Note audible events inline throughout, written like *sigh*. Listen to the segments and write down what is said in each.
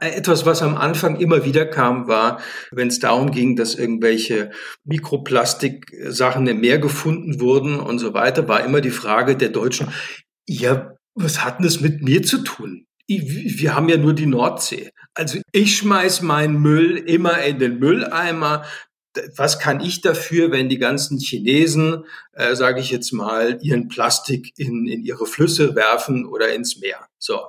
Etwas, was am Anfang immer wieder kam, war, wenn es darum ging, dass irgendwelche Mikroplastik-Sachen im Meer gefunden wurden und so weiter, war immer die Frage der Deutschen, ja, was hat denn das mit mir zu tun? Wir haben ja nur die Nordsee. Also ich schmeiß meinen Müll immer in den Mülleimer. Was kann ich dafür, wenn die ganzen Chinesen, äh, sage ich jetzt mal, ihren Plastik in, in ihre Flüsse werfen oder ins Meer? So.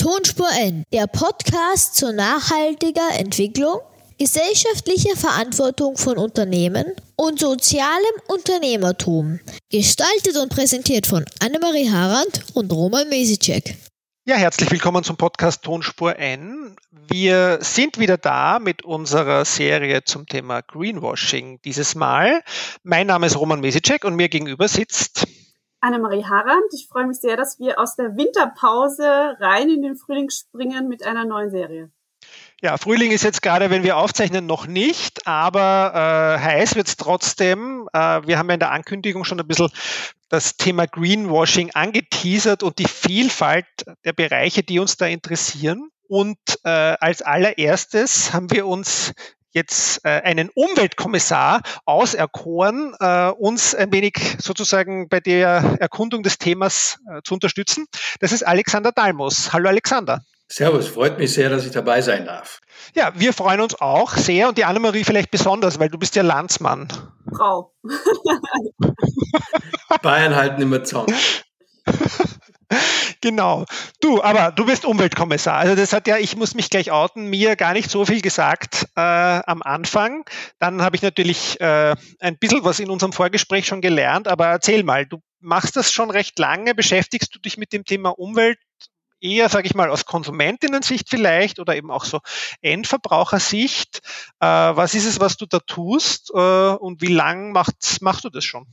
Tonspur N, der Podcast zur nachhaltiger Entwicklung, gesellschaftlicher Verantwortung von Unternehmen und sozialem Unternehmertum. Gestaltet und präsentiert von Annemarie Harand und Roman Mesicek. Ja, herzlich willkommen zum Podcast Tonspur N. Wir sind wieder da mit unserer Serie zum Thema Greenwashing dieses Mal. Mein Name ist Roman Mesicek und mir gegenüber sitzt Annemarie Harand. Ich freue mich sehr, dass wir aus der Winterpause rein in den Frühling springen mit einer neuen Serie. Ja, Frühling ist jetzt gerade, wenn wir aufzeichnen, noch nicht, aber äh, heiß wird es trotzdem. Äh, wir haben ja in der Ankündigung schon ein bisschen das Thema Greenwashing angeteasert und die Vielfalt der Bereiche, die uns da interessieren. Und äh, als allererstes haben wir uns jetzt äh, einen Umweltkommissar auserkoren, äh, uns ein wenig sozusagen bei der Erkundung des Themas äh, zu unterstützen. Das ist Alexander Dalmus. Hallo Alexander. Servus, freut mich sehr, dass ich dabei sein darf. Ja, wir freuen uns auch sehr und die Annemarie vielleicht besonders, weil du bist ja Landsmann. Frau. *laughs* Bayern halten immer Zaun. *laughs* Genau. Du, aber du bist Umweltkommissar. Also das hat ja, ich muss mich gleich outen, mir gar nicht so viel gesagt äh, am Anfang. Dann habe ich natürlich äh, ein bisschen was in unserem Vorgespräch schon gelernt, aber erzähl mal, du machst das schon recht lange, beschäftigst du dich mit dem Thema Umwelt eher, sage ich mal, aus Konsumentinnen-Sicht vielleicht oder eben auch so Endverbrauchersicht. Äh, was ist es, was du da tust äh, und wie lang machst, machst du das schon?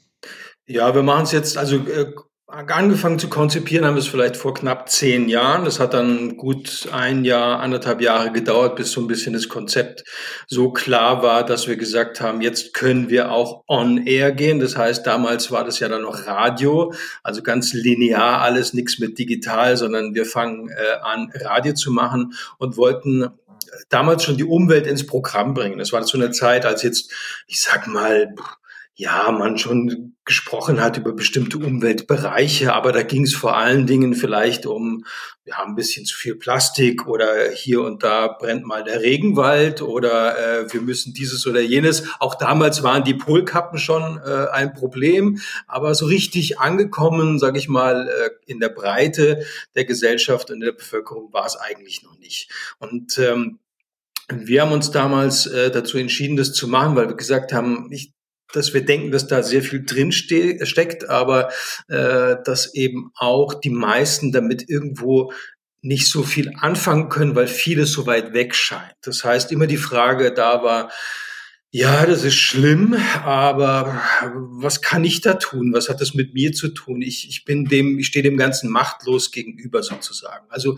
Ja, wir machen es jetzt, also äh, Angefangen zu konzipieren haben wir es vielleicht vor knapp zehn Jahren. Das hat dann gut ein Jahr, anderthalb Jahre gedauert, bis so ein bisschen das Konzept so klar war, dass wir gesagt haben, jetzt können wir auch on air gehen. Das heißt, damals war das ja dann noch Radio, also ganz linear alles, nichts mit digital, sondern wir fangen äh, an, Radio zu machen und wollten damals schon die Umwelt ins Programm bringen. Das war zu einer Zeit, als jetzt, ich sag mal, ja, man schon gesprochen hat über bestimmte Umweltbereiche, aber da ging es vor allen Dingen vielleicht um, wir haben ein bisschen zu viel Plastik oder hier und da brennt mal der Regenwald oder äh, wir müssen dieses oder jenes. Auch damals waren die Polkappen schon äh, ein Problem, aber so richtig angekommen, sage ich mal, äh, in der Breite der Gesellschaft und der Bevölkerung war es eigentlich noch nicht. Und ähm, wir haben uns damals äh, dazu entschieden, das zu machen, weil wir gesagt haben, ich, dass wir denken, dass da sehr viel drin ste steckt, aber äh, dass eben auch die meisten damit irgendwo nicht so viel anfangen können, weil vieles so weit weg scheint. Das heißt, immer die Frage da war, ja, das ist schlimm, aber was kann ich da tun? Was hat das mit mir zu tun? Ich, ich bin dem, ich stehe dem Ganzen machtlos gegenüber sozusagen. Also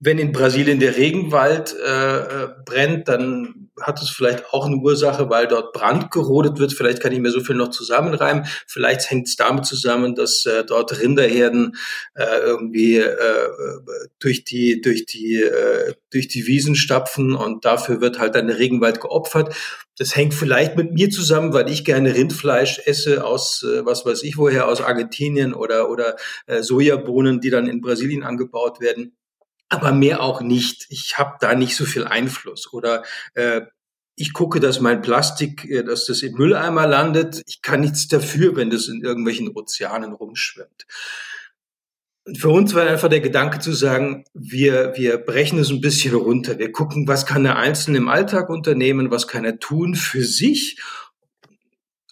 wenn in Brasilien der Regenwald äh, äh, brennt, dann hat es vielleicht auch eine Ursache, weil dort Brand gerodet wird. Vielleicht kann ich mir so viel noch zusammenreimen. Vielleicht hängt es damit zusammen, dass äh, dort Rinderherden äh, irgendwie äh, durch die durch die äh, durch die Wiesen stapfen und dafür wird halt dann der Regenwald geopfert. Das hängt vielleicht mit mir zusammen, weil ich gerne Rindfleisch esse aus äh, was weiß ich woher aus Argentinien oder oder äh, Sojabohnen, die dann in Brasilien angebaut werden aber mehr auch nicht. Ich habe da nicht so viel Einfluss. Oder äh, ich gucke, dass mein Plastik, äh, dass das im Mülleimer landet. Ich kann nichts dafür, wenn das in irgendwelchen Ozeanen rumschwimmt. Und für uns war einfach der Gedanke zu sagen, wir, wir brechen es ein bisschen runter. Wir gucken, was kann der Einzelne im Alltag unternehmen, was kann er tun für sich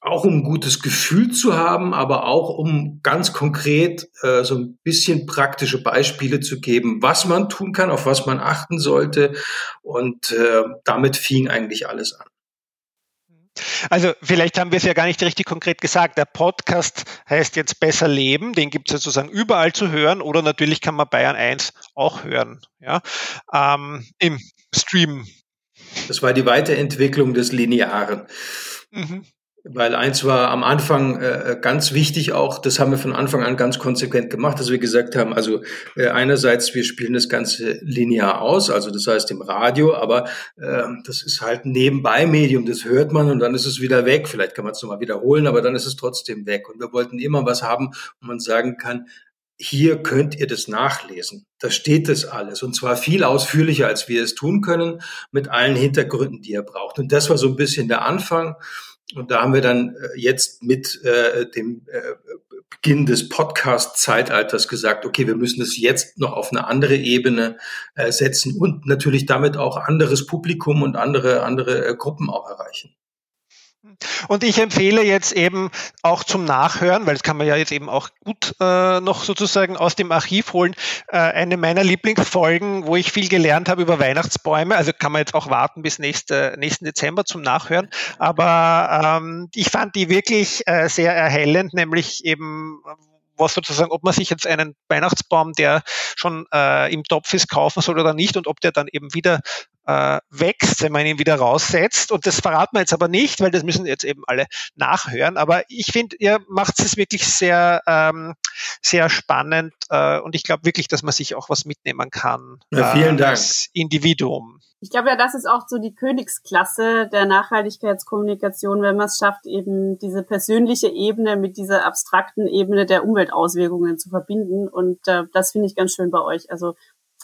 auch um ein gutes Gefühl zu haben, aber auch um ganz konkret äh, so ein bisschen praktische Beispiele zu geben, was man tun kann, auf was man achten sollte. Und äh, damit fing eigentlich alles an. Also vielleicht haben wir es ja gar nicht richtig konkret gesagt. Der Podcast heißt jetzt Besser Leben, den gibt es sozusagen überall zu hören oder natürlich kann man Bayern 1 auch hören, ja, ähm, im Stream. Das war die Weiterentwicklung des Linearen. Mhm. Weil eins war am Anfang äh, ganz wichtig auch, das haben wir von Anfang an ganz konsequent gemacht, dass wir gesagt haben, also äh, einerseits, wir spielen das Ganze linear aus, also das heißt im Radio, aber äh, das ist halt ein Nebenbei-Medium, das hört man und dann ist es wieder weg. Vielleicht kann man es nochmal wiederholen, aber dann ist es trotzdem weg. Und wir wollten immer was haben, wo man sagen kann, hier könnt ihr das nachlesen. Da steht das alles. Und zwar viel ausführlicher, als wir es tun können, mit allen Hintergründen, die ihr braucht. Und das war so ein bisschen der Anfang. Und da haben wir dann äh, jetzt mit äh, dem äh, Beginn des Podcast-Zeitalters gesagt, okay, wir müssen es jetzt noch auf eine andere Ebene äh, setzen und natürlich damit auch anderes Publikum und andere, andere äh, Gruppen auch erreichen. Und ich empfehle jetzt eben auch zum Nachhören, weil das kann man ja jetzt eben auch gut äh, noch sozusagen aus dem Archiv holen, äh, eine meiner Lieblingsfolgen, wo ich viel gelernt habe über Weihnachtsbäume. Also kann man jetzt auch warten bis nächste, nächsten Dezember zum Nachhören. Aber ähm, ich fand die wirklich äh, sehr erhellend, nämlich eben was sozusagen, ob man sich jetzt einen Weihnachtsbaum, der schon äh, im Topf ist, kaufen soll oder nicht und ob der dann eben wieder äh, wächst, wenn man ihn wieder raussetzt. Und das verraten wir jetzt aber nicht, weil das müssen jetzt eben alle nachhören. Aber ich finde, ihr macht es wirklich sehr, ähm, sehr spannend äh, und ich glaube wirklich, dass man sich auch was mitnehmen kann. Ja, vielen äh, Dank. Als Individuum. Ich glaube ja, das ist auch so die Königsklasse der Nachhaltigkeitskommunikation, wenn man es schafft, eben diese persönliche Ebene mit dieser abstrakten Ebene der Umweltauswirkungen zu verbinden. Und äh, das finde ich ganz schön bei euch. Also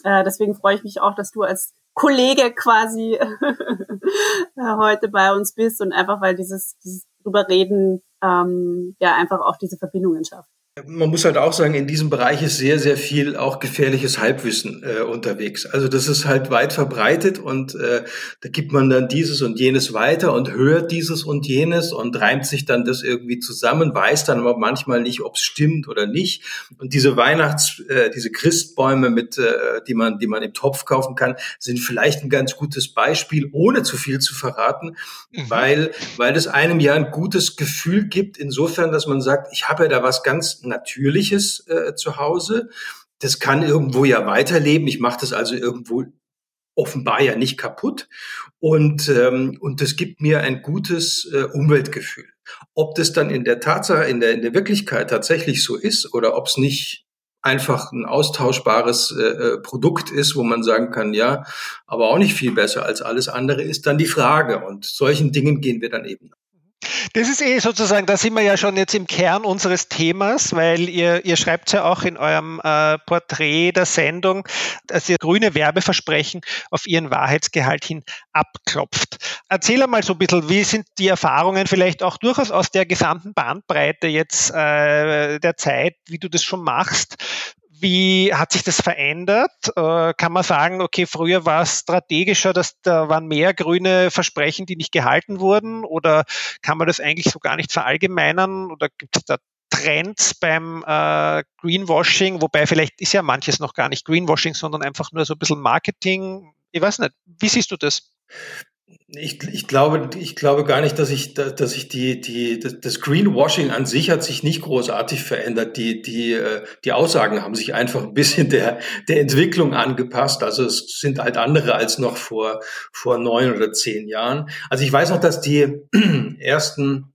äh, deswegen freue ich mich auch, dass du als Kollege quasi *laughs* äh, heute bei uns bist und einfach weil dieses, dieses drüber reden ähm, ja einfach auch diese Verbindungen schafft. Man muss halt auch sagen, in diesem Bereich ist sehr, sehr viel auch gefährliches Halbwissen äh, unterwegs. Also das ist halt weit verbreitet und äh, da gibt man dann dieses und jenes weiter und hört dieses und jenes und reimt sich dann das irgendwie zusammen, weiß dann aber manchmal nicht, ob es stimmt oder nicht. Und diese Weihnachts-, äh, diese Christbäume, mit, äh, die man, die man im Topf kaufen kann, sind vielleicht ein ganz gutes Beispiel, ohne zu viel zu verraten, mhm. weil, weil es einem ja ein gutes Gefühl gibt, insofern, dass man sagt, ich habe ja da was ganz Natürliches äh, zu Hause. Das kann irgendwo ja weiterleben. Ich mache das also irgendwo offenbar ja nicht kaputt. Und, ähm, und das gibt mir ein gutes äh, Umweltgefühl. Ob das dann in der Tatsache, in der, in der Wirklichkeit tatsächlich so ist oder ob es nicht einfach ein austauschbares äh, äh, Produkt ist, wo man sagen kann, ja, aber auch nicht viel besser als alles andere, ist dann die Frage. Und solchen Dingen gehen wir dann eben das ist eh sozusagen, da sind wir ja schon jetzt im Kern unseres Themas, weil ihr, ihr schreibt ja auch in eurem äh, Porträt der Sendung, dass ihr grüne Werbeversprechen auf ihren Wahrheitsgehalt hin abklopft. Erzähl einmal so ein bisschen, wie sind die Erfahrungen vielleicht auch durchaus aus der gesamten Bandbreite jetzt äh, der Zeit, wie du das schon machst? Wie hat sich das verändert? Äh, kann man sagen, okay, früher war es strategischer, dass da waren mehr grüne Versprechen, die nicht gehalten wurden? Oder kann man das eigentlich so gar nicht verallgemeinern? Oder gibt es da Trends beim äh, Greenwashing? Wobei vielleicht ist ja manches noch gar nicht Greenwashing, sondern einfach nur so ein bisschen Marketing. Ich weiß nicht. Wie siehst du das? Ich, ich, glaube, ich glaube gar nicht, dass ich, dass ich die, die, das Greenwashing an sich hat sich nicht großartig verändert. Die, die, äh, die Aussagen haben sich einfach ein bisschen der, der Entwicklung angepasst. Also es sind halt andere als noch vor, vor neun oder zehn Jahren. Also ich weiß noch, dass die *clears throat* ersten,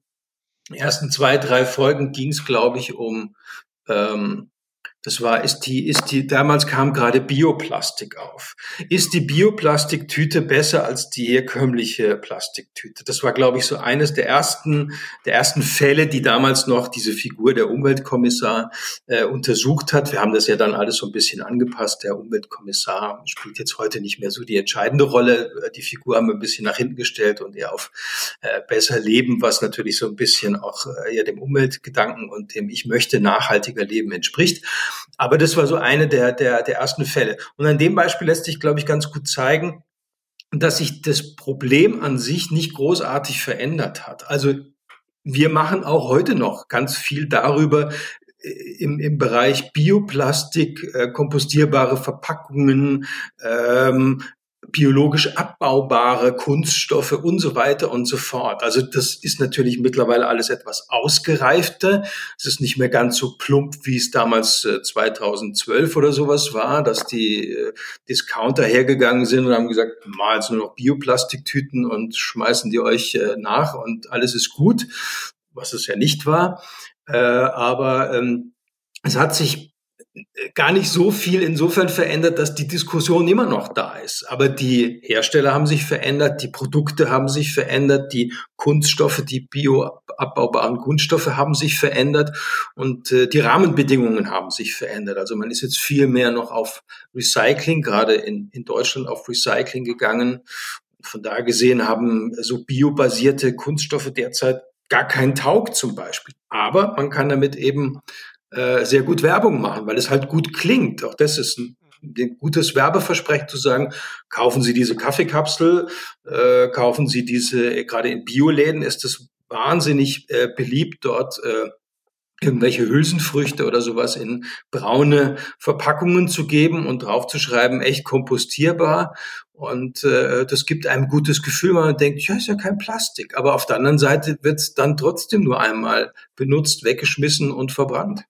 ersten zwei, drei Folgen ging es, glaube ich, um, ähm, das war, ist die, ist die, damals kam gerade Bioplastik auf. Ist die Bioplastiktüte besser als die herkömmliche Plastiktüte? Das war, glaube ich, so eines der ersten, der ersten Fälle, die damals noch diese Figur der Umweltkommissar äh, untersucht hat. Wir haben das ja dann alles so ein bisschen angepasst. Der Umweltkommissar spielt jetzt heute nicht mehr so die entscheidende Rolle. Die Figur haben wir ein bisschen nach hinten gestellt und eher auf äh, besser leben, was natürlich so ein bisschen auch äh, eher dem Umweltgedanken und dem Ich möchte nachhaltiger leben entspricht. Aber das war so eine der, der, der ersten Fälle. Und an dem Beispiel lässt sich, glaube ich, ganz gut zeigen, dass sich das Problem an sich nicht großartig verändert hat. Also wir machen auch heute noch ganz viel darüber, äh, im, im Bereich Bioplastik, äh, kompostierbare Verpackungen, ähm, biologisch abbaubare Kunststoffe und so weiter und so fort. Also das ist natürlich mittlerweile alles etwas ausgereifter. Es ist nicht mehr ganz so plump, wie es damals 2012 äh, oder sowas war, dass die äh, Discounter hergegangen sind und haben gesagt, mal jetzt nur noch Bioplastiktüten und schmeißen die euch äh, nach und alles ist gut, was es ja nicht war. Aber ähm, es hat sich gar nicht so viel insofern verändert, dass die Diskussion immer noch da ist. Aber die Hersteller haben sich verändert, die Produkte haben sich verändert, die Kunststoffe, die bioabbaubaren Kunststoffe haben sich verändert und äh, die Rahmenbedingungen haben sich verändert. Also man ist jetzt viel mehr noch auf Recycling, gerade in, in Deutschland auf Recycling gegangen. Von da gesehen haben so biobasierte Kunststoffe derzeit gar keinen Taug zum Beispiel. Aber man kann damit eben äh, sehr gut Werbung machen, weil es halt gut klingt. Auch das ist ein, ein gutes Werbeversprechen zu sagen, kaufen Sie diese Kaffeekapsel, äh, kaufen Sie diese, gerade in Bioläden ist es wahnsinnig äh, beliebt, dort äh, irgendwelche Hülsenfrüchte oder sowas in braune Verpackungen zu geben und draufzuschreiben, echt kompostierbar. Und äh, das gibt einem gutes Gefühl, weil man denkt, ja, ist ja kein Plastik. Aber auf der anderen Seite wird es dann trotzdem nur einmal benutzt, weggeschmissen und verbrannt.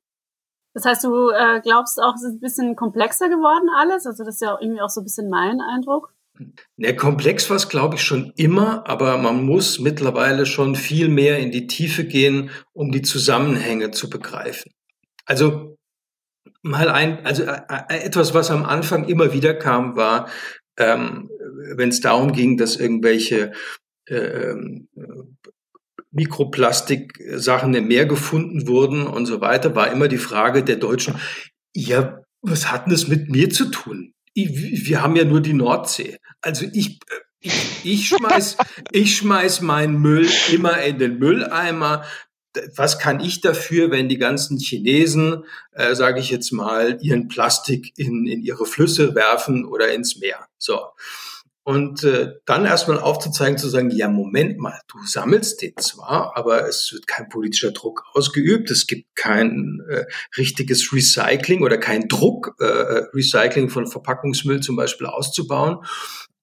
Das heißt, du äh, glaubst auch, es ist ein bisschen komplexer geworden alles? Also das ist ja irgendwie auch so ein bisschen mein Eindruck. Ne, komplex war es, glaube ich, schon immer, aber man muss mittlerweile schon viel mehr in die Tiefe gehen, um die Zusammenhänge zu begreifen. Also mal ein, also äh, äh etwas, was am Anfang immer wieder kam, war, ähm, wenn es darum ging, dass irgendwelche äh, ähm, Mikroplastik-Sachen im Meer gefunden wurden und so weiter, war immer die Frage der Deutschen, ja, was hat denn das mit mir zu tun? Wir haben ja nur die Nordsee. Also ich, ich, ich schmeiß, *laughs* ich schmeiß meinen Müll immer in den Mülleimer. Was kann ich dafür, wenn die ganzen Chinesen, äh, sage ich jetzt mal, ihren Plastik in, in ihre Flüsse werfen oder ins Meer? So. Und äh, dann erstmal aufzuzeigen, zu sagen, ja, Moment mal, du sammelst den zwar, aber es wird kein politischer Druck ausgeübt, es gibt kein äh, richtiges Recycling oder kein Druck, äh, Recycling von Verpackungsmüll zum Beispiel auszubauen.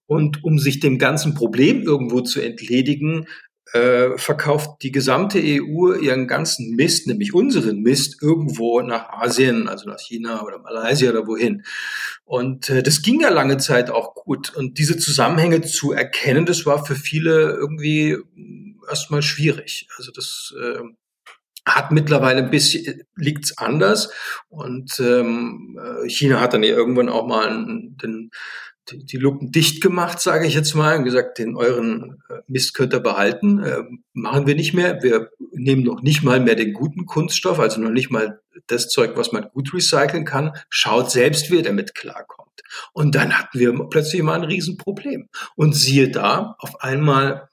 Und um sich dem ganzen Problem irgendwo zu entledigen, äh, verkauft die gesamte EU ihren ganzen Mist, nämlich unseren Mist, irgendwo nach Asien, also nach China oder Malaysia oder wohin. Und äh, das ging ja lange Zeit auch gut. Und diese Zusammenhänge zu erkennen, das war für viele irgendwie erstmal schwierig. Also das äh, hat mittlerweile ein bisschen, liegt's anders. Und ähm, China hat dann ja irgendwann auch mal den die, Luken dicht gemacht, sage ich jetzt mal, und gesagt, den euren äh, Mist könnt ihr behalten, äh, machen wir nicht mehr. Wir nehmen noch nicht mal mehr den guten Kunststoff, also noch nicht mal das Zeug, was man gut recyceln kann. Schaut selbst, wie ihr damit klarkommt. Und dann hatten wir plötzlich mal ein Riesenproblem. Und siehe da, auf einmal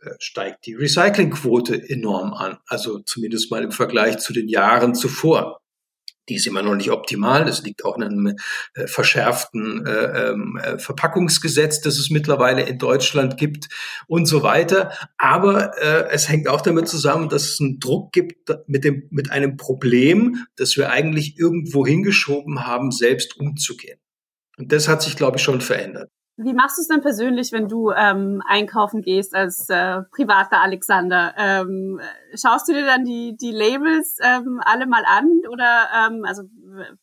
äh, steigt die Recyclingquote enorm an. Also zumindest mal im Vergleich zu den Jahren zuvor. Die ist immer noch nicht optimal. Das liegt auch in einem äh, verschärften äh, ähm, äh, Verpackungsgesetz, das es mittlerweile in Deutschland gibt und so weiter. Aber äh, es hängt auch damit zusammen, dass es einen Druck gibt mit, dem, mit einem Problem, das wir eigentlich irgendwo hingeschoben haben, selbst umzugehen. Und das hat sich, glaube ich, schon verändert. Wie machst du es denn persönlich, wenn du ähm, einkaufen gehst als äh, privater Alexander? Ähm, schaust du dir dann die, die Labels ähm, alle mal an? Oder ähm, also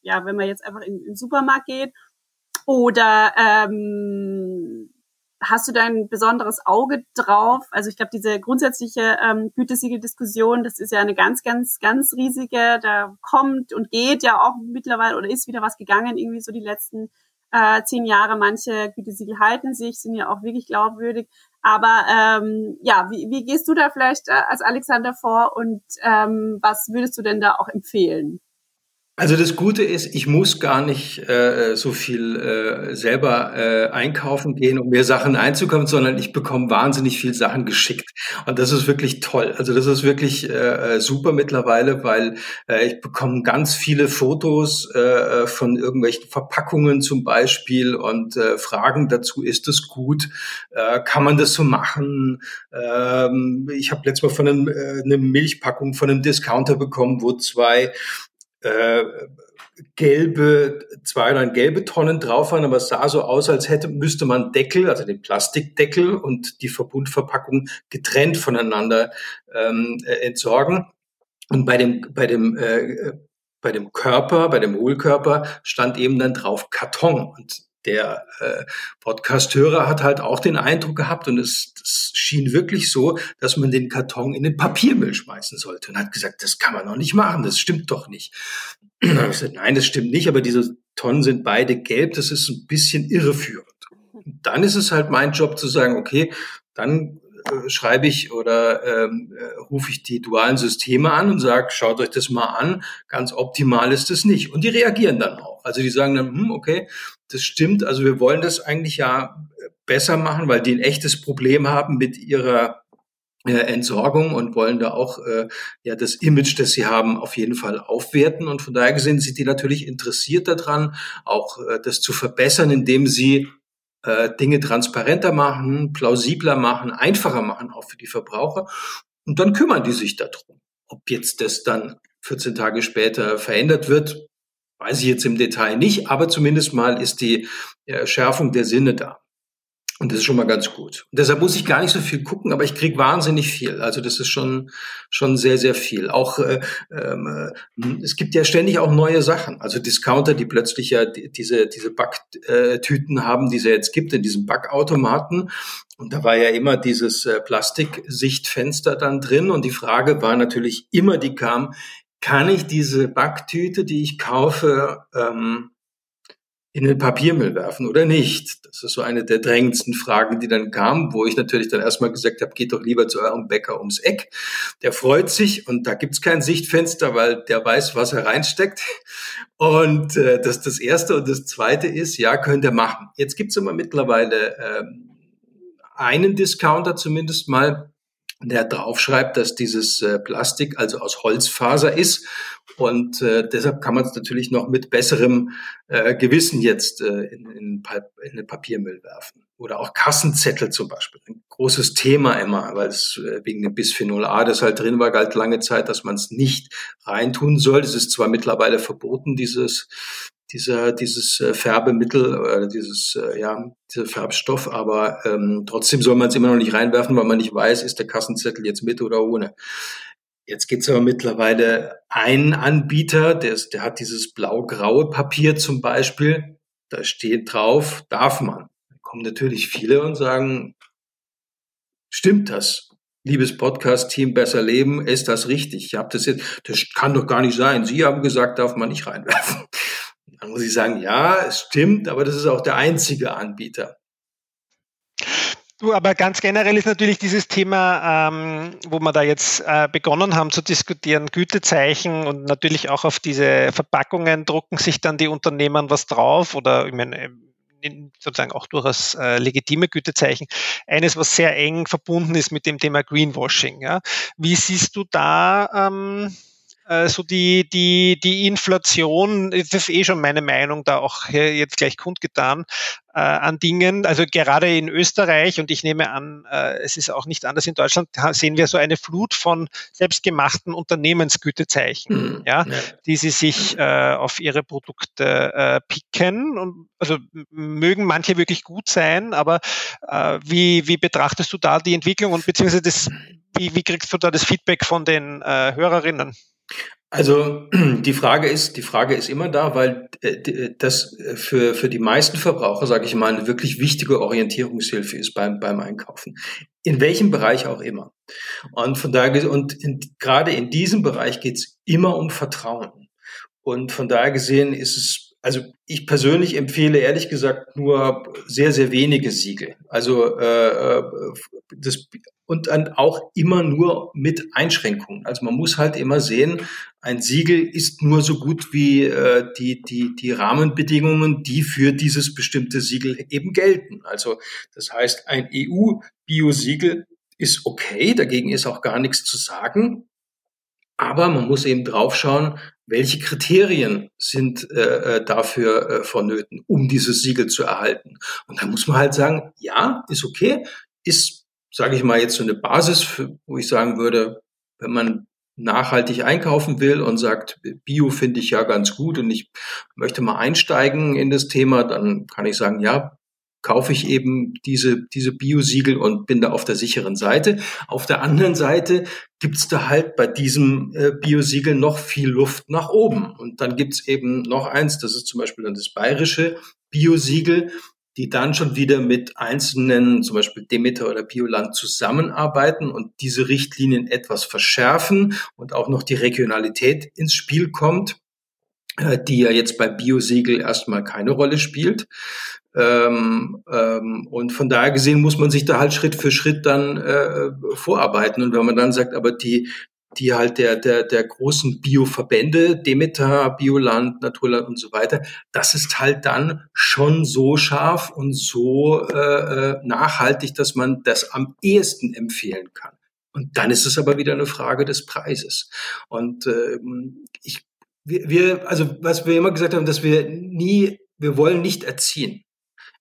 ja, wenn man jetzt einfach in, in den Supermarkt geht? Oder ähm, hast du da ein besonderes Auge drauf? Also ich glaube, diese grundsätzliche ähm, Gütesiegel-Diskussion, das ist ja eine ganz, ganz, ganz riesige. Da kommt und geht ja auch mittlerweile oder ist wieder was gegangen, irgendwie so die letzten äh, zehn Jahre. Manche Gütesiegel halten sich, sind ja auch wirklich glaubwürdig. Aber ähm, ja, wie, wie gehst du da vielleicht äh, als Alexander vor und ähm, was würdest du denn da auch empfehlen? Also das Gute ist, ich muss gar nicht äh, so viel äh, selber äh, einkaufen gehen, um mir Sachen einzukaufen, sondern ich bekomme wahnsinnig viel Sachen geschickt. Und das ist wirklich toll. Also das ist wirklich äh, super mittlerweile, weil äh, ich bekomme ganz viele Fotos äh, von irgendwelchen Verpackungen zum Beispiel und äh, Fragen dazu, ist das gut? Äh, kann man das so machen? Ähm, ich habe letztes Mal von einem, äh, eine Milchpackung von einem Discounter bekommen, wo zwei äh, gelbe, zwei oder gelbe Tonnen drauf waren, aber es sah so aus, als hätte, müsste man Deckel, also den Plastikdeckel und die Verbundverpackung getrennt voneinander ähm, äh, entsorgen. Und bei dem, bei dem, äh, bei dem Körper, bei dem Hohlkörper stand eben dann drauf Karton. Und der äh, Podcast-Hörer hat halt auch den Eindruck gehabt und es, es schien wirklich so, dass man den Karton in den Papiermüll schmeißen sollte und hat gesagt, das kann man doch nicht machen, das stimmt doch nicht. ich gesagt, nein, das stimmt nicht, aber diese Tonnen sind beide gelb, das ist ein bisschen irreführend. Und dann ist es halt mein Job zu sagen, okay, dann äh, schreibe ich oder ähm, äh, rufe ich die dualen Systeme an und sage, schaut euch das mal an, ganz optimal ist es nicht. Und die reagieren dann auch. Also die sagen dann, hm, okay, das stimmt, also wir wollen das eigentlich ja besser machen, weil die ein echtes Problem haben mit ihrer äh, Entsorgung und wollen da auch äh, ja das Image, das sie haben, auf jeden Fall aufwerten. Und von daher gesehen sind die natürlich interessiert daran, auch äh, das zu verbessern, indem sie äh, Dinge transparenter machen, plausibler machen, einfacher machen, auch für die Verbraucher. Und dann kümmern die sich darum. Ob jetzt das dann 14 Tage später verändert wird, weiß ich jetzt im Detail nicht, aber zumindest mal ist die äh, Schärfung der Sinne da. Und das ist schon mal ganz gut. Und deshalb muss ich gar nicht so viel gucken, aber ich krieg wahnsinnig viel. Also das ist schon schon sehr sehr viel. Auch äh, ähm, äh, es gibt ja ständig auch neue Sachen. Also Discounter, die plötzlich ja diese diese Backtüten haben, die es ja jetzt gibt in diesem Backautomaten. Und da war ja immer dieses äh, Plastiksichtfenster dann drin. Und die Frage war natürlich immer, die kam: Kann ich diese Backtüte, die ich kaufe, ähm, in den Papiermüll werfen oder nicht? Das ist so eine der drängendsten Fragen, die dann kamen, wo ich natürlich dann erstmal gesagt habe, geht doch lieber zu eurem Bäcker ums Eck. Der freut sich und da gibt's kein Sichtfenster, weil der weiß, was er reinsteckt. Und äh, das das Erste. Und das Zweite ist, ja, könnt ihr machen. Jetzt gibt's immer mittlerweile ähm, einen Discounter zumindest mal, der draufschreibt, dass dieses äh, Plastik also aus Holzfaser ist. Und äh, deshalb kann man es natürlich noch mit besserem äh, Gewissen jetzt äh, in, in, in den Papiermüll werfen. Oder auch Kassenzettel zum Beispiel. Ein großes Thema immer, weil es äh, wegen dem Bisphenol A, das halt drin war, galt lange Zeit, dass man es nicht reintun soll. Es ist zwar mittlerweile verboten, dieses dieser, dieses äh, Färbemittel oder dieses, äh, ja, dieser Farbstoff, aber ähm, trotzdem soll man es immer noch nicht reinwerfen, weil man nicht weiß, ist der Kassenzettel jetzt mit oder ohne. Jetzt gibt es aber mittlerweile einen Anbieter, der, ist, der hat dieses blau-graue Papier zum Beispiel, da steht drauf, darf man. Da kommen natürlich viele und sagen, stimmt das? Liebes Podcast-Team, besser leben, ist das richtig? Ich habe das jetzt, das kann doch gar nicht sein. Sie haben gesagt, darf man nicht reinwerfen. Dann muss ich sagen, ja, es stimmt, aber das ist auch der einzige Anbieter. Du, aber ganz generell ist natürlich dieses Thema, ähm, wo wir da jetzt äh, begonnen haben zu diskutieren, Gütezeichen und natürlich auch auf diese Verpackungen drucken sich dann die Unternehmen was drauf oder ich meine, sozusagen auch durchaus äh, legitime Gütezeichen. Eines, was sehr eng verbunden ist mit dem Thema Greenwashing. Ja. Wie siehst du da ähm, äh, so die, die, die Inflation, das ist eh schon meine Meinung, da auch jetzt gleich kundgetan, äh, an Dingen. Also gerade in Österreich und ich nehme an, äh, es ist auch nicht anders in Deutschland, sehen wir so eine Flut von selbstgemachten Unternehmensgütezeichen, mhm. ja, ja, die sie sich äh, auf ihre Produkte äh, picken. Und also mögen manche wirklich gut sein, aber äh, wie, wie betrachtest du da die Entwicklung und beziehungsweise das, wie, wie kriegst du da das Feedback von den äh, Hörerinnen? Also *clears throat* die Frage ist, die Frage ist immer da, weil äh, das für, für die meisten Verbraucher, sage ich mal, eine wirklich wichtige Orientierungshilfe ist beim, beim Einkaufen. In welchem Bereich auch immer. Und von daher, und in, gerade in diesem Bereich geht es immer um Vertrauen. Und von daher gesehen ist es, also ich persönlich empfehle ehrlich gesagt nur sehr, sehr wenige Siegel. Also äh, äh das und dann auch immer nur mit Einschränkungen. Also man muss halt immer sehen, ein Siegel ist nur so gut wie äh, die, die, die Rahmenbedingungen, die für dieses bestimmte Siegel eben gelten. Also das heißt, ein EU-Bio-Siegel ist okay, dagegen ist auch gar nichts zu sagen. Aber man muss eben draufschauen, welche Kriterien sind äh, äh dafür äh, vonnöten, um dieses Siegel zu erhalten. Und da muss man halt sagen, ja, ist okay, ist sage ich mal, jetzt so eine Basis, für, wo ich sagen würde, wenn man nachhaltig einkaufen will und sagt, Bio finde ich ja ganz gut und ich möchte mal einsteigen in das Thema, dann kann ich sagen, ja, kaufe ich eben diese, diese Bio-Siegel und bin da auf der sicheren Seite. Auf der anderen Seite gibt's da halt bei diesem äh, Bio-Siegel noch viel Luft nach oben. Und dann gibt's eben noch eins, das ist zum Beispiel dann das bayerische Bio-Siegel die dann schon wieder mit einzelnen, zum Beispiel Demeter oder Bioland zusammenarbeiten und diese Richtlinien etwas verschärfen und auch noch die Regionalität ins Spiel kommt, äh, die ja jetzt bei Biosiegel erstmal keine Rolle spielt. Ähm, ähm, und von daher gesehen muss man sich da halt Schritt für Schritt dann äh, vorarbeiten. Und wenn man dann sagt, aber die, die halt der, der, der großen Bioverbände, Demeter, Bioland, Naturland und so weiter, das ist halt dann schon so scharf und so äh, äh, nachhaltig, dass man das am ehesten empfehlen kann. Und dann ist es aber wieder eine Frage des Preises. Und äh, ich, wir, wir, also was wir immer gesagt haben, dass wir nie, wir wollen nicht erziehen.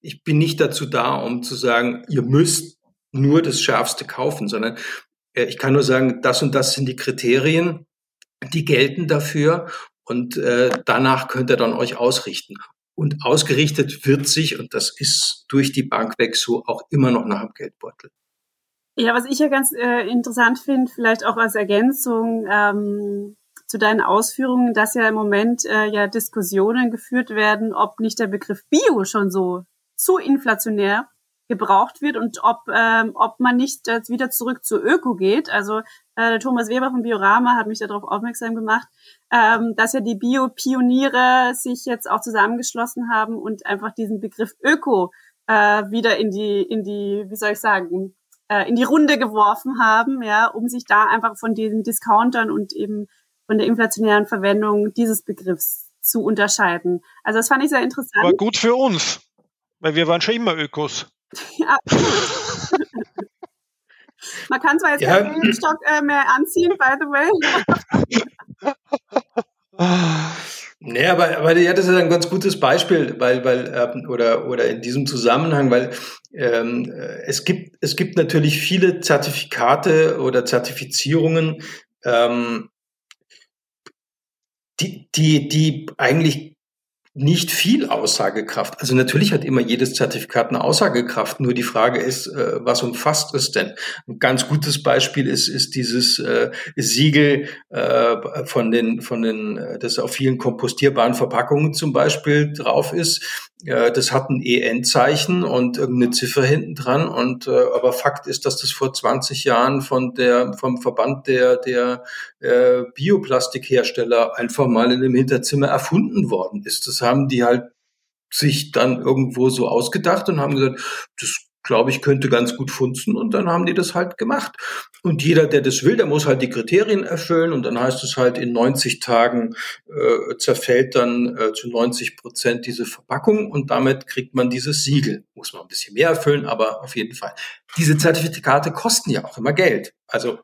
Ich bin nicht dazu da, um zu sagen, ihr müsst nur das Schärfste kaufen, sondern äh, ich kann nur sagen, das und das sind die Kriterien, die gelten dafür und äh, danach könnt ihr dann euch ausrichten. Und ausgerichtet wird sich, und das ist durch die Bank weg so, auch immer noch nach dem Geldbeutel. Ja, was ich ja ganz äh, interessant finde, vielleicht auch als Ergänzung ähm, zu deinen Ausführungen, dass ja im Moment äh, ja Diskussionen geführt werden, ob nicht der Begriff Bio schon so zu inflationär gebraucht wird und ob, ähm, ob man nicht äh, wieder zurück zu Öko geht. Also äh, Thomas Weber von Biorama hat mich darauf aufmerksam gemacht, ähm, dass ja die Bio-Pioniere sich jetzt auch zusammengeschlossen haben und einfach diesen Begriff Öko äh, wieder in die, in die, wie soll ich sagen, äh, in die Runde geworfen haben, ja, um sich da einfach von diesen Discountern und eben von der inflationären Verwendung dieses Begriffs zu unterscheiden. Also das fand ich sehr interessant. War gut für uns, weil wir waren schon immer Ökos. Ja. *laughs* Man kann zwar jetzt ja. keinen Bienenstock äh, mehr anziehen, by the way. *laughs* Nee, aber, aber ja, das ist ein ganz gutes Beispiel, weil, weil, ähm, oder, oder in diesem Zusammenhang, weil ähm, es gibt, es gibt natürlich viele Zertifikate oder Zertifizierungen, ähm, die, die, die eigentlich nicht viel Aussagekraft. Also natürlich hat immer jedes Zertifikat eine Aussagekraft. Nur die Frage ist, äh, was umfasst es denn? Ein ganz gutes Beispiel ist, ist dieses äh, Siegel äh, von den, von den, äh, das auf vielen kompostierbaren Verpackungen zum Beispiel drauf ist. Das hat ein EN-Zeichen und irgendeine Ziffer hinten dran. Und äh, aber Fakt ist, dass das vor 20 Jahren von der vom Verband der der äh, Bioplastikhersteller einfach mal in einem Hinterzimmer erfunden worden ist. Das haben die halt sich dann irgendwo so ausgedacht und haben gesagt, das glaube ich, könnte ganz gut funzen und dann haben die das halt gemacht. Und jeder, der das will, der muss halt die Kriterien erfüllen und dann heißt es halt, in 90 Tagen äh, zerfällt dann äh, zu 90 Prozent diese Verpackung und damit kriegt man dieses Siegel. Muss man ein bisschen mehr erfüllen, aber auf jeden Fall. Diese Zertifikate kosten ja auch immer Geld. Also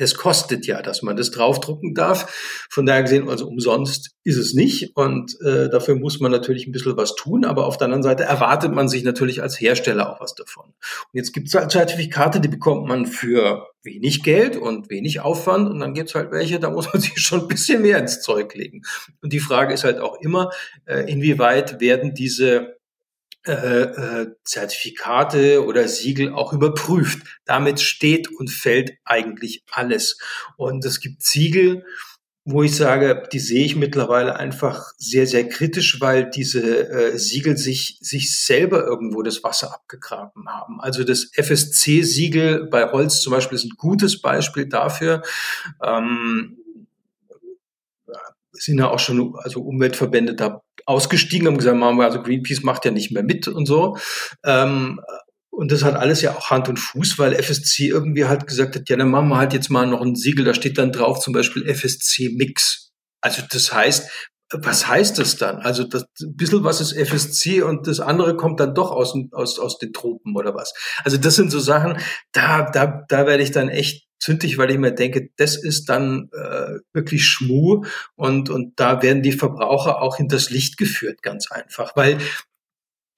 das kostet ja, dass man das draufdrucken darf. Von daher gesehen, also umsonst ist es nicht. Und äh, dafür muss man natürlich ein bisschen was tun. Aber auf der anderen Seite erwartet man sich natürlich als Hersteller auch was davon. Und jetzt gibt es halt Zertifikate, die bekommt man für wenig Geld und wenig Aufwand. Und dann gibt es halt welche, da muss man *laughs* sich schon ein bisschen mehr ins Zeug legen. Und die Frage ist halt auch immer, äh, inwieweit werden diese äh, äh, Zertifikate oder Siegel auch überprüft. Damit steht und fällt eigentlich alles. Und es gibt Siegel, wo ich sage, die sehe ich mittlerweile einfach sehr, sehr kritisch, weil diese äh, Siegel sich, sich selber irgendwo das Wasser abgegraben haben. Also das FSC-Siegel bei Holz zum Beispiel ist ein gutes Beispiel dafür. Ähm, sind ja auch schon also Umweltverbände da ausgestiegen, haben gesagt, machen wir, also Greenpeace macht ja nicht mehr mit und so. Ähm, und das hat alles ja auch Hand und Fuß, weil FSC irgendwie halt gesagt hat, ja, dann machen wir halt jetzt mal noch ein Siegel, da steht dann drauf zum Beispiel FSC Mix. Also das heißt, was heißt das dann? Also das ein bisschen was ist FSC und das andere kommt dann doch aus, aus, aus den Tropen oder was. Also das sind so Sachen, da, da, da werde ich dann echt zündig, weil ich mir denke, das ist dann äh, wirklich Schmuh und, und da werden die Verbraucher auch hinters Licht geführt, ganz einfach. Weil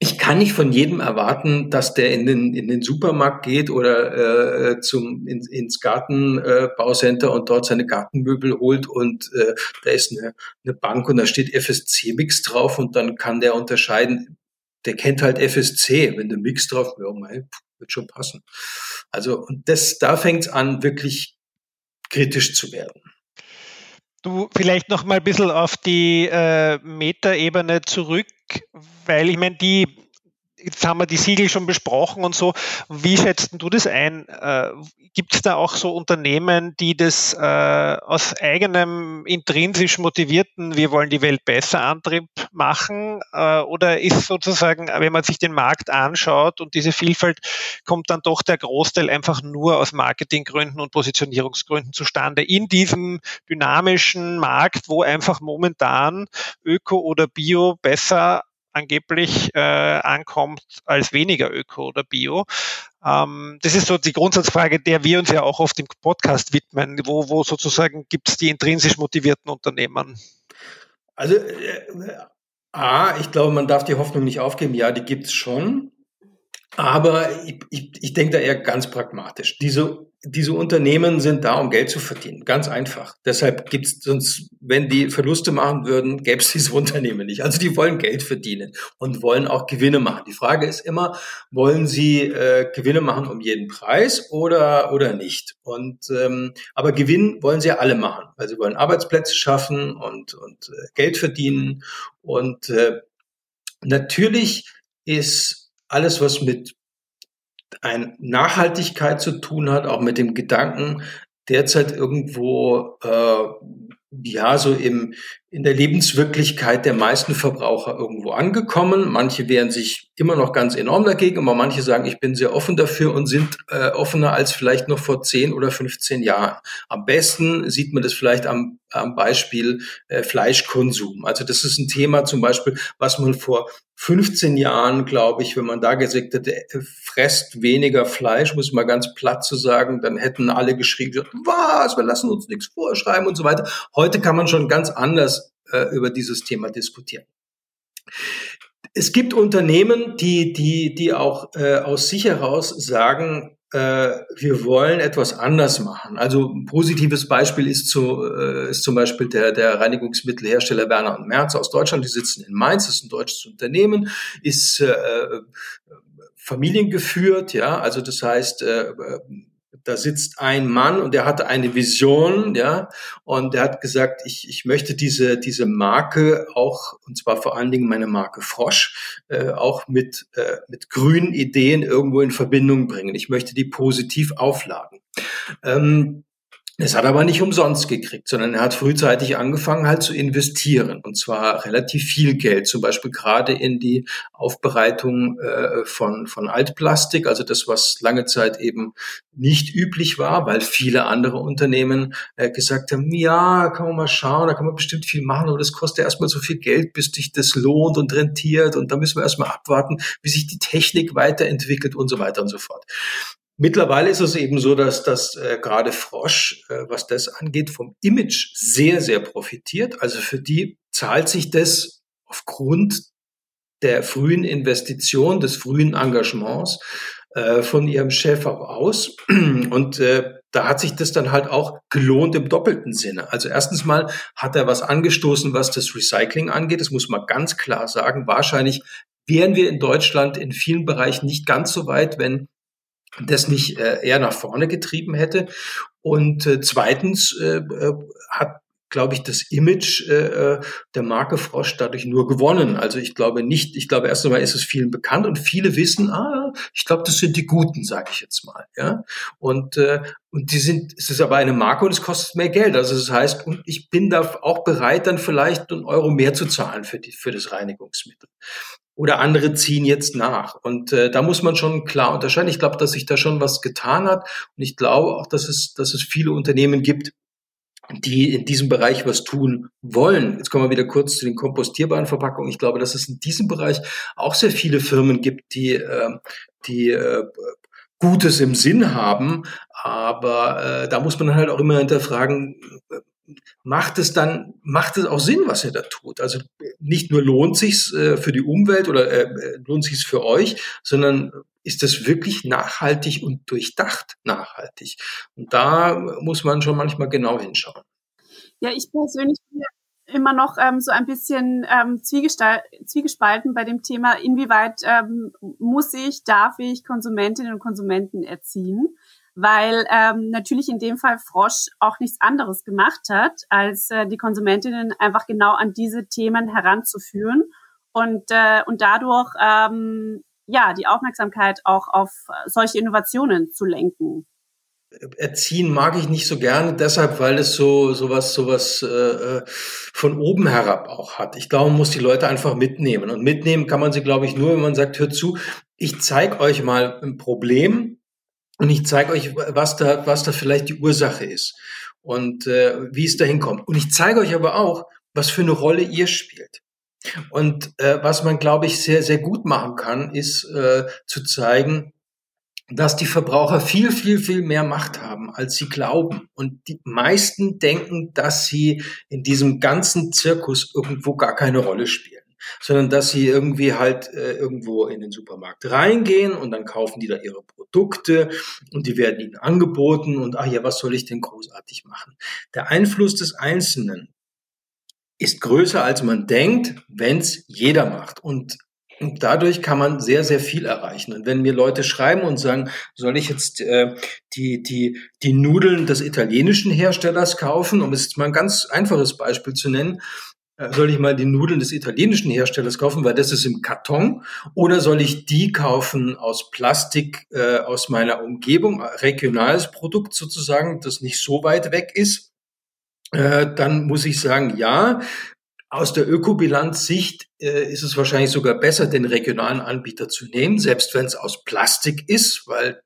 ich kann nicht von jedem erwarten, dass der in den, in den Supermarkt geht oder äh, zum, in, ins Gartenbaucenter äh, und dort seine Gartenmöbel holt und äh, da ist eine, eine Bank und da steht FSC-Mix drauf und dann kann der unterscheiden, der kennt halt FSC, wenn der Mix drauf, ja, mein, wird schon passen. Also und das, da fängt es an, wirklich kritisch zu werden. Du vielleicht noch mal ein bisschen auf die äh, Metaebene zurück, weil ich meine, die jetzt haben wir die Siegel schon besprochen und so. Wie schätzt du das ein? Äh, Gibt es da auch so Unternehmen, die das äh, aus eigenem intrinsisch motivierten, wir wollen die Welt besser Antrieb machen? Äh, oder ist sozusagen, wenn man sich den Markt anschaut und diese Vielfalt, kommt dann doch der Großteil einfach nur aus Marketinggründen und Positionierungsgründen zustande in diesem dynamischen Markt, wo einfach momentan Öko oder Bio besser angeblich äh, ankommt als weniger Öko oder Bio. Ähm, das ist so die Grundsatzfrage, der wir uns ja auch oft im Podcast widmen. Wo, wo sozusagen gibt es die intrinsisch motivierten Unternehmen? Also äh, A, ich glaube, man darf die Hoffnung nicht aufgeben. Ja, die gibt es schon. Aber ich, ich, ich denke da eher ganz pragmatisch. Diese diese Unternehmen sind da, um Geld zu verdienen. Ganz einfach. Deshalb gibt's sonst, wenn die Verluste machen würden, gäbe es diese *laughs* Unternehmen nicht. Also die wollen Geld verdienen und wollen auch Gewinne machen. Die Frage ist immer, wollen sie äh, Gewinne machen um jeden Preis oder oder nicht? Und ähm, aber Gewinn wollen sie ja alle machen, weil sie wollen Arbeitsplätze schaffen und und äh, Geld verdienen. Und äh, natürlich ist alles, was mit ein Nachhaltigkeit zu tun hat, auch mit dem Gedanken, derzeit irgendwo äh, ja so im in der Lebenswirklichkeit der meisten Verbraucher irgendwo angekommen. Manche wehren sich immer noch ganz enorm dagegen, aber manche sagen, ich bin sehr offen dafür und sind äh, offener als vielleicht noch vor 10 oder 15 Jahren. Am besten sieht man das vielleicht am, am Beispiel äh, Fleischkonsum. Also das ist ein Thema zum Beispiel, was man vor 15 Jahren, glaube ich, wenn man da gesagt hätte, fresst weniger Fleisch, muss man ganz platt zu sagen, dann hätten alle geschrien, was, wir lassen uns nichts vorschreiben und so weiter. Heute kann man schon ganz anders äh, über dieses Thema diskutieren. Es gibt Unternehmen, die, die, die auch äh, aus sich heraus sagen, wir wollen etwas anders machen. Also ein positives Beispiel ist, zu, äh, ist zum Beispiel der, der Reinigungsmittelhersteller Werner und Merz aus Deutschland. Die sitzen in Mainz, das ist ein deutsches Unternehmen, ist äh, familiengeführt, ja, also das heißt, äh, da sitzt ein Mann und der hatte eine Vision, ja, und der hat gesagt, ich, ich möchte diese, diese Marke auch, und zwar vor allen Dingen meine Marke Frosch, äh, auch mit, äh, mit grünen Ideen irgendwo in Verbindung bringen. Ich möchte die positiv aufladen. Ähm, es hat aber nicht umsonst gekriegt, sondern er hat frühzeitig angefangen halt zu investieren und zwar relativ viel Geld, zum Beispiel gerade in die Aufbereitung äh, von, von Altplastik, also das, was lange Zeit eben nicht üblich war, weil viele andere Unternehmen äh, gesagt haben, ja, kann man mal schauen, da kann man bestimmt viel machen, aber das kostet erstmal so viel Geld, bis sich das lohnt und rentiert und da müssen wir erstmal abwarten, wie sich die Technik weiterentwickelt und so weiter und so fort. Mittlerweile ist es eben so, dass dass äh, gerade Frosch, äh, was das angeht, vom Image sehr, sehr profitiert. Also für die zahlt sich das aufgrund der frühen Investition, des frühen Engagements äh, von ihrem Chef auch aus. Und äh, da hat sich das dann halt auch gelohnt im doppelten Sinne. Also erstens mal hat er was angestoßen, was das Recycling angeht. Das muss man ganz klar sagen. Wahrscheinlich wären wir in Deutschland in vielen Bereichen nicht ganz so weit, wenn das nicht äh, eher nach vorne getrieben hätte. Und äh, zweitens äh, äh, hat glaube ich, das Image äh, äh, der Marke Frosch dadurch nur gewonnen. Also ich glaube nicht, ich glaube erst einmal ist es vielen bekannt und viele wissen, ah, ich glaube, das sind die Guten, sage ich jetzt mal. Ja? Und, äh, und die sind, es ist aber eine Marke und es kostet mehr Geld. Also das heißt, und ich bin da auch bereit, dann vielleicht einen Euro mehr zu zahlen für, die, für das Reinigungsmittel oder andere ziehen jetzt nach. Und äh, da muss man schon klar unterscheiden. Ich glaube, dass sich da schon was getan hat. Und ich glaube auch, dass es, dass es viele Unternehmen gibt, die in diesem Bereich was tun wollen. Jetzt kommen wir wieder kurz zu den kompostierbaren Verpackungen. Ich glaube, dass es in diesem Bereich auch sehr viele Firmen gibt, die, äh, die äh, Gutes im Sinn haben. Aber äh, da muss man halt auch immer hinterfragen, macht es dann, macht es auch Sinn, was ihr da tut. Also nicht nur lohnt sich's äh, für die Umwelt oder äh, äh lohnt sich's für euch, sondern ist das wirklich nachhaltig und durchdacht nachhaltig? Und da muss man schon manchmal genau hinschauen. Ja, ich persönlich bin immer noch ähm, so ein bisschen ähm, zwiegespalten bei dem Thema, inwieweit ähm, muss ich, darf ich Konsumentinnen und Konsumenten erziehen weil ähm, natürlich in dem Fall Frosch auch nichts anderes gemacht hat, als äh, die Konsumentinnen einfach genau an diese Themen heranzuführen und, äh, und dadurch ähm, ja die Aufmerksamkeit auch auf solche Innovationen zu lenken. Erziehen mag ich nicht so gerne, deshalb, weil es so sowas sowas äh, von oben herab auch hat. Ich glaube, man muss die Leute einfach mitnehmen und mitnehmen kann man sie, glaube ich, nur, wenn man sagt: Hört zu, ich zeige euch mal ein Problem, und ich zeige euch, was da, was da vielleicht die Ursache ist und äh, wie es dahin kommt. Und ich zeige euch aber auch, was für eine Rolle ihr spielt. Und äh, was man, glaube ich, sehr, sehr gut machen kann, ist äh, zu zeigen, dass die Verbraucher viel, viel, viel mehr Macht haben, als sie glauben. Und die meisten denken, dass sie in diesem ganzen Zirkus irgendwo gar keine Rolle spielen sondern dass sie irgendwie halt äh, irgendwo in den Supermarkt reingehen und dann kaufen die da ihre Produkte und die werden ihnen angeboten und ach ja, was soll ich denn großartig machen? Der Einfluss des Einzelnen ist größer, als man denkt, wenn es jeder macht. Und und dadurch kann man sehr, sehr viel erreichen. Und wenn mir Leute schreiben und sagen, soll ich jetzt äh, die, die, die Nudeln des italienischen Herstellers kaufen, um es jetzt mal ein ganz einfaches Beispiel zu nennen, soll ich mal die Nudeln des italienischen Herstellers kaufen, weil das ist im Karton, oder soll ich die kaufen aus Plastik äh, aus meiner Umgebung, regionales Produkt sozusagen, das nicht so weit weg ist, äh, dann muss ich sagen, ja, aus der Ökobilanzsicht äh, ist es wahrscheinlich sogar besser, den regionalen Anbieter zu nehmen, selbst wenn es aus Plastik ist, weil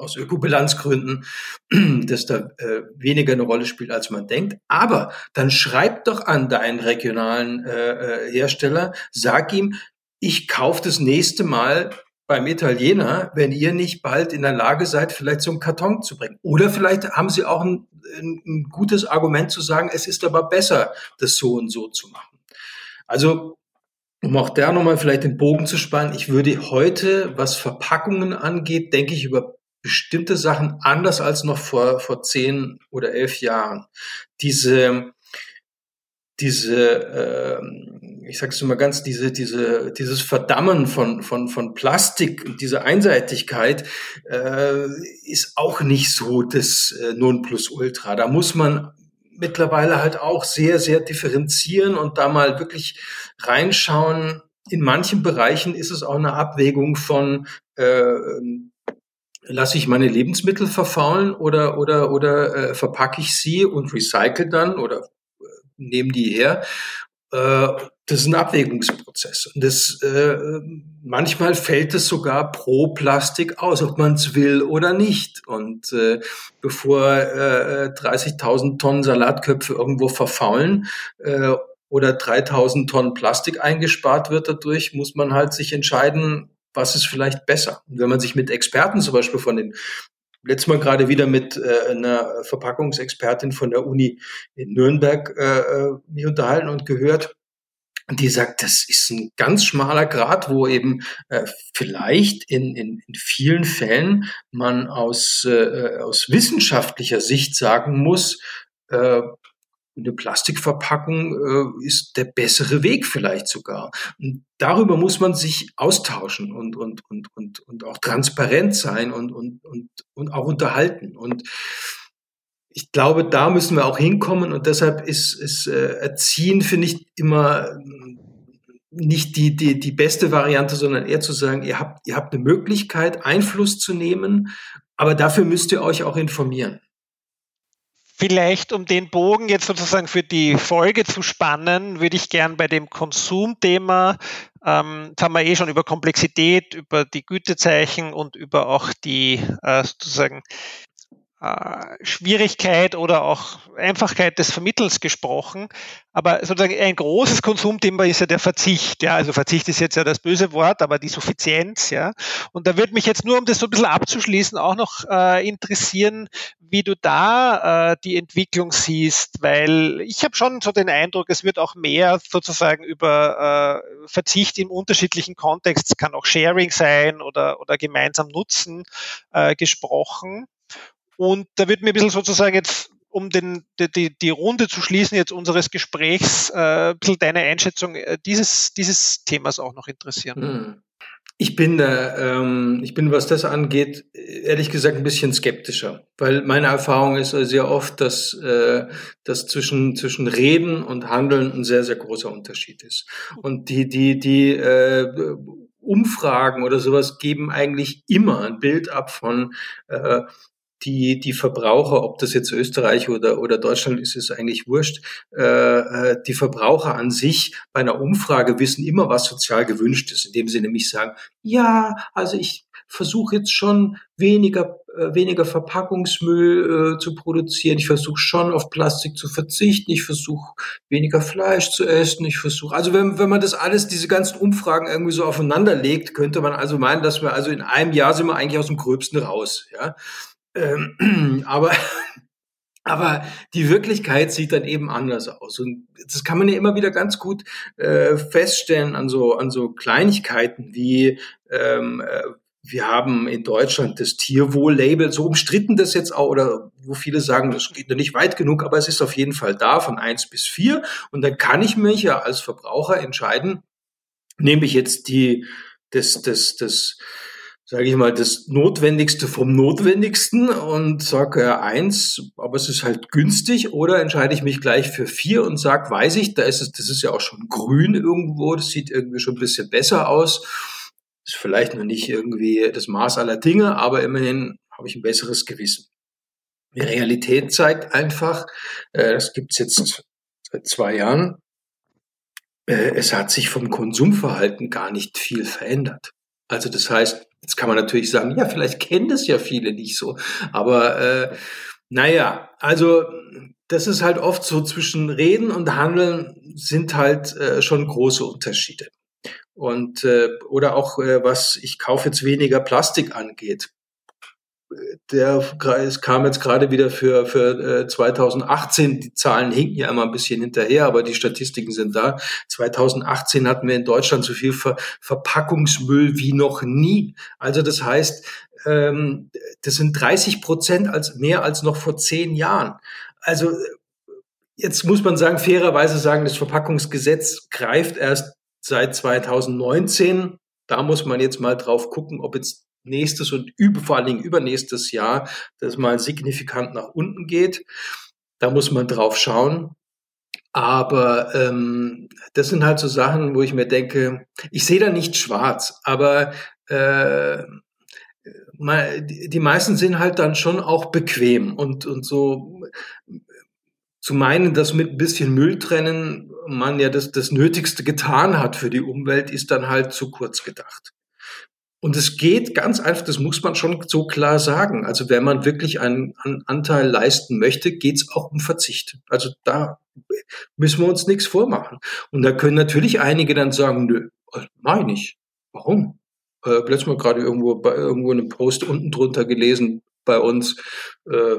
aus Ökobilanzgründen, *clears throat* das da äh, weniger eine Rolle spielt, als man denkt. Aber dann schreib doch an deinen regionalen äh, äh, Hersteller, sag ihm, ich kaufe das nächste Mal beim Italiener, wenn ihr nicht bald in der Lage seid, vielleicht so einen Karton zu bringen. Oder vielleicht haben sie auch ein, ein gutes Argument zu sagen, es ist aber besser, das so und so zu machen. Also um auch da nochmal vielleicht den Bogen zu spannen, ich würde heute, was Verpackungen angeht, denke ich über bestimmte Sachen anders als noch vor, vor zehn oder elf Jahren. Diese, diese, äh, ich sag's mal ganz, diese, diese, dieses Verdammen von, von, von Plastik, diese Einseitigkeit äh, ist auch nicht so das äh, Nonplusultra. Da muss man mittlerweile halt auch sehr, sehr differenzieren und da mal wirklich reinschauen. In manchen Bereichen ist es auch eine Abwägung von äh, lasse ich meine Lebensmittel verfaulen oder, oder, oder äh, verpacke ich sie und recycle dann oder äh, nehme die her. Äh, das ist ein Abwägungsprozess. Und das, äh, manchmal fällt es sogar pro Plastik aus, ob man es will oder nicht. Und äh, bevor äh, 30.000 Tonnen Salatköpfe irgendwo verfaulen äh, oder 3.000 Tonnen Plastik eingespart wird dadurch, muss man halt sich entscheiden, was ist vielleicht besser. Und wenn man sich mit Experten zum Beispiel von den letztes Mal gerade wieder mit äh, einer Verpackungsexpertin von der Uni in Nürnberg äh, äh, mich unterhalten und gehört. Die sagt, das ist ein ganz schmaler Grad, wo eben äh, vielleicht in, in, in vielen Fällen man aus, äh, aus wissenschaftlicher Sicht sagen muss, äh, eine Plastikverpackung äh, ist der bessere Weg vielleicht sogar. Und darüber muss man sich austauschen und, und, und, und, und auch transparent sein und, und, und, und auch unterhalten. Und ich glaube, da müssen wir auch hinkommen und deshalb ist, ist äh, Erziehen, finde ich, immer nicht die, die, die beste Variante, sondern eher zu sagen, ihr habt, ihr habt eine Möglichkeit, Einfluss zu nehmen, aber dafür müsst ihr euch auch informieren. Vielleicht, um den Bogen jetzt sozusagen für die Folge zu spannen, würde ich gern bei dem Konsumthema, ähm, haben wir eh schon über Komplexität, über die Gütezeichen und über auch die äh, sozusagen äh, Schwierigkeit oder auch Einfachkeit des Vermittels gesprochen. Aber sozusagen ein großes Konsumthema ist ja der Verzicht. Ja, also Verzicht ist jetzt ja das böse Wort, aber die Suffizienz. Ja, und da würde mich jetzt nur, um das so ein bisschen abzuschließen, auch noch äh, interessieren, wie du da äh, die Entwicklung siehst, weil ich habe schon so den Eindruck, es wird auch mehr sozusagen über äh, Verzicht in unterschiedlichen Kontexten, kann auch Sharing sein oder, oder gemeinsam Nutzen äh, gesprochen. Und da wird mir ein bisschen sozusagen jetzt um den, die, die Runde zu schließen jetzt unseres Gesprächs, äh, ein bisschen deine Einschätzung äh, dieses, dieses Themas auch noch interessieren. Hm. Ich bin da, ähm, ich bin, was das angeht, ehrlich gesagt ein bisschen skeptischer, weil meine Erfahrung ist sehr oft, dass, äh, dass zwischen, zwischen Reden und Handeln ein sehr, sehr großer Unterschied ist. Und die, die, die äh, Umfragen oder sowas geben eigentlich immer ein Bild ab von äh, die, die Verbraucher, ob das jetzt Österreich oder, oder Deutschland ist, ist eigentlich wurscht. Äh, äh, die Verbraucher an sich bei einer Umfrage wissen immer, was sozial gewünscht ist, indem sie nämlich sagen, ja, also ich versuche jetzt schon weniger, äh, weniger Verpackungsmüll äh, zu produzieren. Ich versuche schon auf Plastik zu verzichten. Ich versuche weniger Fleisch zu essen. Ich versuche, also wenn, wenn man das alles, diese ganzen Umfragen irgendwie so aufeinander legt, könnte man also meinen, dass wir also in einem Jahr sind wir eigentlich aus dem Gröbsten raus, ja. Ähm, *clears throat* aber, aber die Wirklichkeit sieht dann eben anders aus. Und das kann man ja immer wieder ganz gut äh, feststellen an so, an so Kleinigkeiten wie, ähm, äh, wir haben in Deutschland das Tierwohl-Label, so umstritten das jetzt auch, oder wo viele sagen, das geht noch nicht weit genug, aber es ist auf jeden Fall da von eins bis vier. Und dann kann ich mich ja als Verbraucher entscheiden, nehme ich jetzt die, das, das, das, sage ich mal, das Notwendigste vom Notwendigsten und sage ja eins, aber es ist halt günstig, oder entscheide ich mich gleich für vier und sage, weiß ich, da ist es, das ist ja auch schon grün irgendwo, das sieht irgendwie schon ein bisschen besser aus. Ist vielleicht noch nicht irgendwie das Maß aller Dinge, aber immerhin habe ich ein besseres Gewissen. Die Realität zeigt einfach, äh, das gibt's jetzt seit zwei Jahren, äh, es hat sich vom Konsumverhalten gar nicht viel verändert. Also das heißt, jetzt kann man natürlich sagen, ja, vielleicht kennen das ja viele nicht so. Aber äh, naja, also das ist halt oft so zwischen Reden und Handeln sind halt äh, schon große Unterschiede. Und äh, oder auch äh, was ich kaufe jetzt weniger Plastik angeht der es kam jetzt gerade wieder für, für 2018. Äh, die Zahlen hinken ja immer ein bisschen hinterher, aber die Statistiken sind da. 2018 hatten wir in Deutschland so viel Ver Verpackungsmüll wie noch nie. Also das heißt, ähm, das sind 30 Prozent als mehr als noch vor zehn Jahren. Also jetzt muss man sagen, fairerweise sagen, das Verpackungsgesetz greift erst seit 2019. Da muss man jetzt mal drauf gucken, ob jetzt nächstes und über, vor allen Dingen übernächstes Jahr das mal signifikant nach unten geht. Da muss man drauf schauen. Aber ähm, das sind halt so Sachen, wo ich mir denke, ich sehe da nicht schwarz, aber äh, die meisten sind halt dann schon auch bequem und, und so zu meinen, dass mit ein bisschen Müll trennen man ja das, das Nötigste getan hat für die Umwelt, ist dann halt zu kurz gedacht. Und es geht ganz einfach, das muss man schon so klar sagen. Also wenn man wirklich einen, einen Anteil leisten möchte, geht es auch um Verzicht. Also da müssen wir uns nichts vormachen. Und da können natürlich einige dann sagen, nö, meine ich. Warum? Äh, letztes Mal gerade irgendwo bei irgendwo einen Post unten drunter gelesen bei uns. Äh,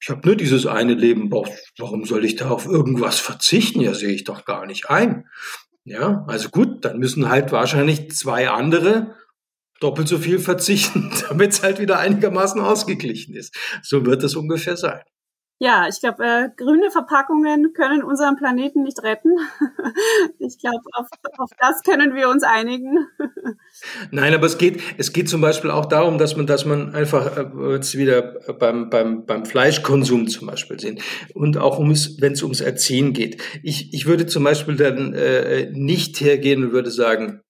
ich habe nur dieses eine Leben. Warum soll ich da auf irgendwas verzichten? Ja, sehe ich doch gar nicht ein. Ja, also gut, dann müssen halt wahrscheinlich zwei andere doppelt so viel verzichten, *laughs* damit es halt wieder einigermaßen ausgeglichen ist. So wird es ungefähr sein. Ja, ich glaube, äh, grüne Verpackungen können unseren Planeten nicht retten. *laughs* ich glaube, auf, auf das können wir uns einigen. *laughs* Nein, aber es geht, es geht zum Beispiel auch darum, dass man, dass man einfach äh, jetzt wieder beim, beim, beim Fleischkonsum zum Beispiel sehen und auch ums, wenn es ums Erziehen geht. Ich, ich würde zum Beispiel dann äh, nicht hergehen und würde sagen,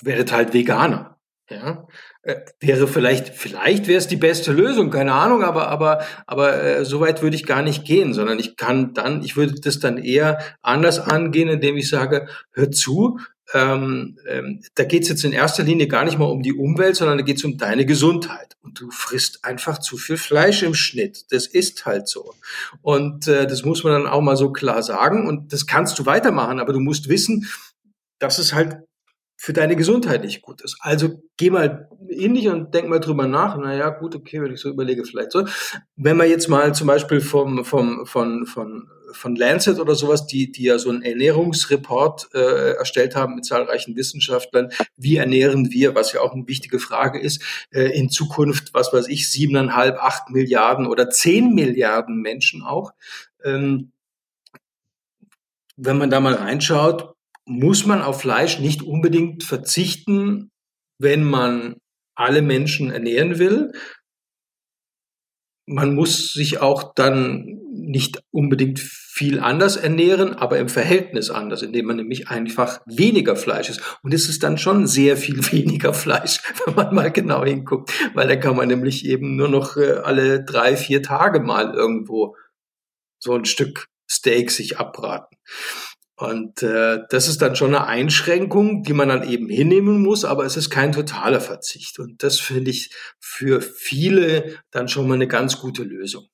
werdet halt Veganer. Ja, äh, wäre vielleicht, vielleicht wäre es die beste Lösung, keine Ahnung, aber, aber, aber äh, so weit würde ich gar nicht gehen, sondern ich kann dann, ich würde das dann eher anders angehen, indem ich sage, hör zu, ähm, ähm, da geht es jetzt in erster Linie gar nicht mal um die Umwelt, sondern da geht es um deine Gesundheit. Und du frisst einfach zu viel Fleisch im Schnitt. Das ist halt so. Und äh, das muss man dann auch mal so klar sagen. Und das kannst du weitermachen, aber du musst wissen, dass es halt für deine Gesundheit nicht gut ist. Also geh mal in dich und denk mal drüber nach. Naja, gut, okay, wenn ich so überlege, vielleicht so. Wenn wir jetzt mal zum Beispiel vom, vom, von, von, von Lancet oder sowas, die, die ja so einen Ernährungsreport äh, erstellt haben mit zahlreichen Wissenschaftlern, wie ernähren wir, was ja auch eine wichtige Frage ist, äh, in Zukunft, was weiß ich, siebeneinhalb, acht Milliarden oder zehn Milliarden Menschen auch. Ähm, wenn man da mal reinschaut, muss man auf Fleisch nicht unbedingt verzichten, wenn man alle Menschen ernähren will. Man muss sich auch dann nicht unbedingt viel anders ernähren, aber im Verhältnis anders, indem man nämlich einfach weniger Fleisch isst. Und es ist dann schon sehr viel *laughs* weniger Fleisch, wenn man mal genau hinguckt, weil da kann man nämlich eben nur noch äh, alle drei, vier Tage mal irgendwo so ein Stück Steak sich abbraten. Und äh, das ist dann schon eine Einschränkung, die man dann eben hinnehmen muss, aber es ist kein totaler Verzicht. Und das finde ich für viele dann schon mal eine ganz gute Lösung.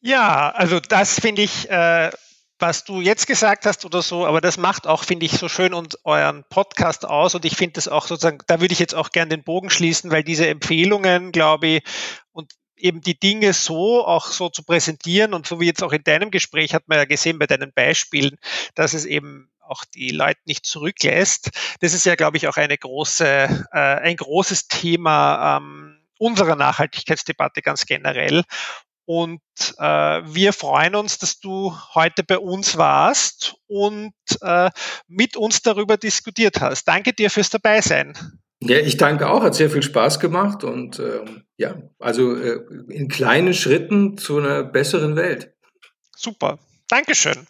Ja, also das finde ich, äh, was du jetzt gesagt hast oder so, aber das macht auch, finde ich, so schön und euren Podcast aus. Und ich finde das auch sozusagen, da würde ich jetzt auch gerne den Bogen schließen, weil diese Empfehlungen, glaube ich, und eben die Dinge so auch so zu präsentieren und so wie jetzt auch in deinem Gespräch hat man ja gesehen bei deinen Beispielen, dass es eben auch die Leute nicht zurücklässt. Das ist ja, glaube ich, auch eine große, äh, ein großes Thema ähm, unserer Nachhaltigkeitsdebatte ganz generell. Und äh, wir freuen uns, dass du heute bei uns warst und äh, mit uns darüber diskutiert hast. Danke dir fürs Dabeisein. Ja, ich danke auch, hat sehr viel Spaß gemacht und äh, ja, also äh, in kleinen Schritten zu einer besseren Welt. Super, Dankeschön.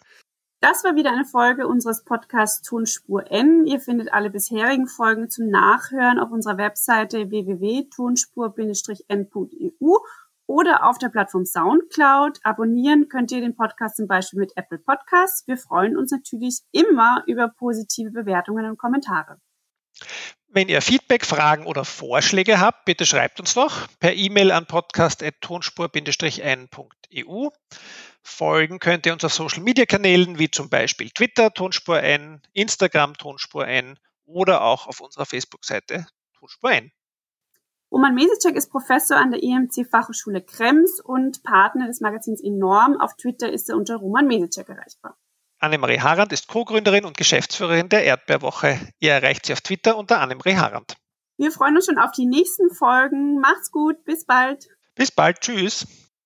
Das war wieder eine Folge unseres Podcasts Tonspur N. Ihr findet alle bisherigen Folgen zum Nachhören auf unserer Webseite www.tonspur-n.eu oder auf der Plattform Soundcloud. Abonnieren könnt ihr den Podcast zum Beispiel mit Apple Podcasts. Wir freuen uns natürlich immer über positive Bewertungen und Kommentare. Wenn ihr Feedback, Fragen oder Vorschläge habt, bitte schreibt uns doch per E-Mail an podcast.tonspur-n.eu. Folgen könnt ihr uns auf Social Media Kanälen wie zum Beispiel Twitter Tonspur N, Instagram Tonspur N oder auch auf unserer Facebook-Seite Tonspur N. Roman Mesicek ist Professor an der EMC Fachhochschule Krems und Partner des Magazins Enorm. Auf Twitter ist er unter Roman Mesicek erreichbar. Annemarie Harand ist Co-Gründerin und Geschäftsführerin der Erdbeerwoche. Ihr erreicht sie auf Twitter unter Annemarie Harand. Wir freuen uns schon auf die nächsten Folgen. Macht's gut, bis bald. Bis bald, tschüss.